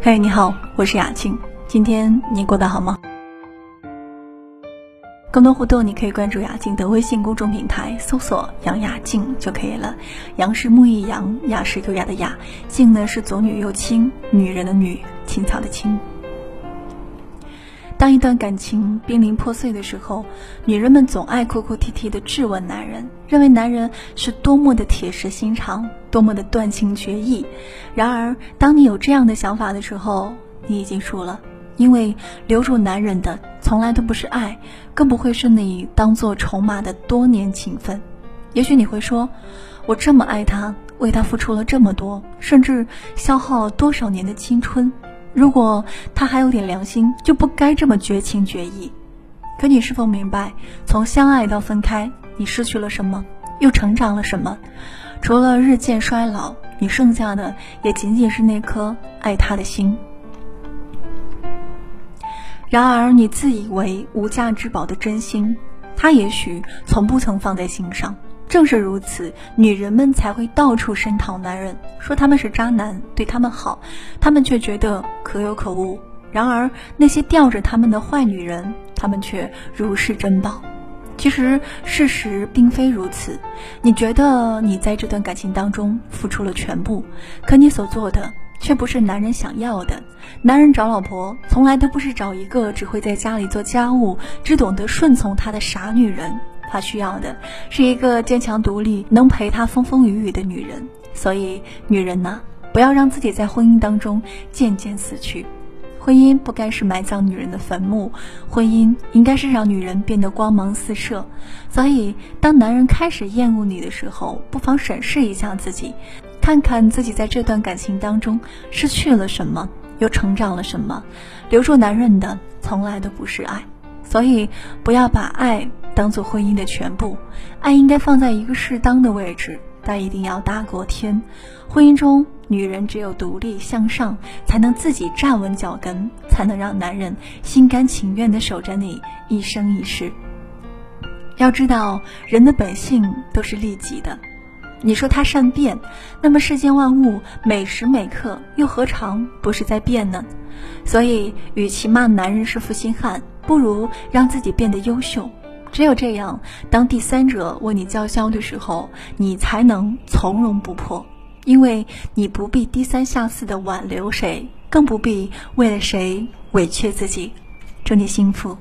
嘿，你好，我是雅静。今天你过得好吗？更多互动，你可以关注雅静的微信公众平台，搜索“杨雅静”就可以了。杨是木易杨，雅是优雅的雅，静呢是左女右青，女人的女，青草的青。当一段感情濒临破碎的时候，女人们总爱哭哭啼啼的质问男人，认为男人是多么的铁石心肠，多么的断情绝义。然而，当你有这样的想法的时候，你已经输了，因为留住男人的从来都不是爱，更不会是你当做筹码的多年情分。也许你会说，我这么爱他，为他付出了这么多，甚至消耗了多少年的青春。如果他还有点良心，就不该这么绝情绝义。可你是否明白，从相爱到分开，你失去了什么，又成长了什么？除了日渐衰老，你剩下的也仅仅是那颗爱他的心。然而，你自以为无价之宝的真心，他也许从不曾放在心上。正是如此，女人们才会到处声讨男人，说他们是渣男，对他们好，他们却觉得可有可无。然而，那些吊着他们的坏女人，他们却如视珍宝。其实，事实并非如此。你觉得你在这段感情当中付出了全部，可你所做的却不是男人想要的。男人找老婆，从来都不是找一个只会在家里做家务、只懂得顺从他的傻女人。他需要的是一个坚强独立、能陪他风风雨雨的女人。所以，女人呐，不要让自己在婚姻当中渐渐死去。婚姻不该是埋葬女人的坟墓，婚姻应该是让女人变得光芒四射。所以，当男人开始厌恶你的时候，不妨审视一下自己，看看自己在这段感情当中失去了什么，又成长了什么。留住男人的，从来都不是爱。所以，不要把爱当做婚姻的全部，爱应该放在一个适当的位置，但一定要大过天。婚姻中，女人只有独立向上，才能自己站稳脚跟，才能让男人心甘情愿地守着你一生一世。要知道，人的本性都是利己的。你说他善变，那么世间万物每时每刻又何尝不是在变呢？所以，与其骂男人是负心汉，不如让自己变得优秀。只有这样，当第三者为你叫嚣的时候，你才能从容不迫，因为你不必低三下四的挽留谁，更不必为了谁委屈自己。祝你幸福。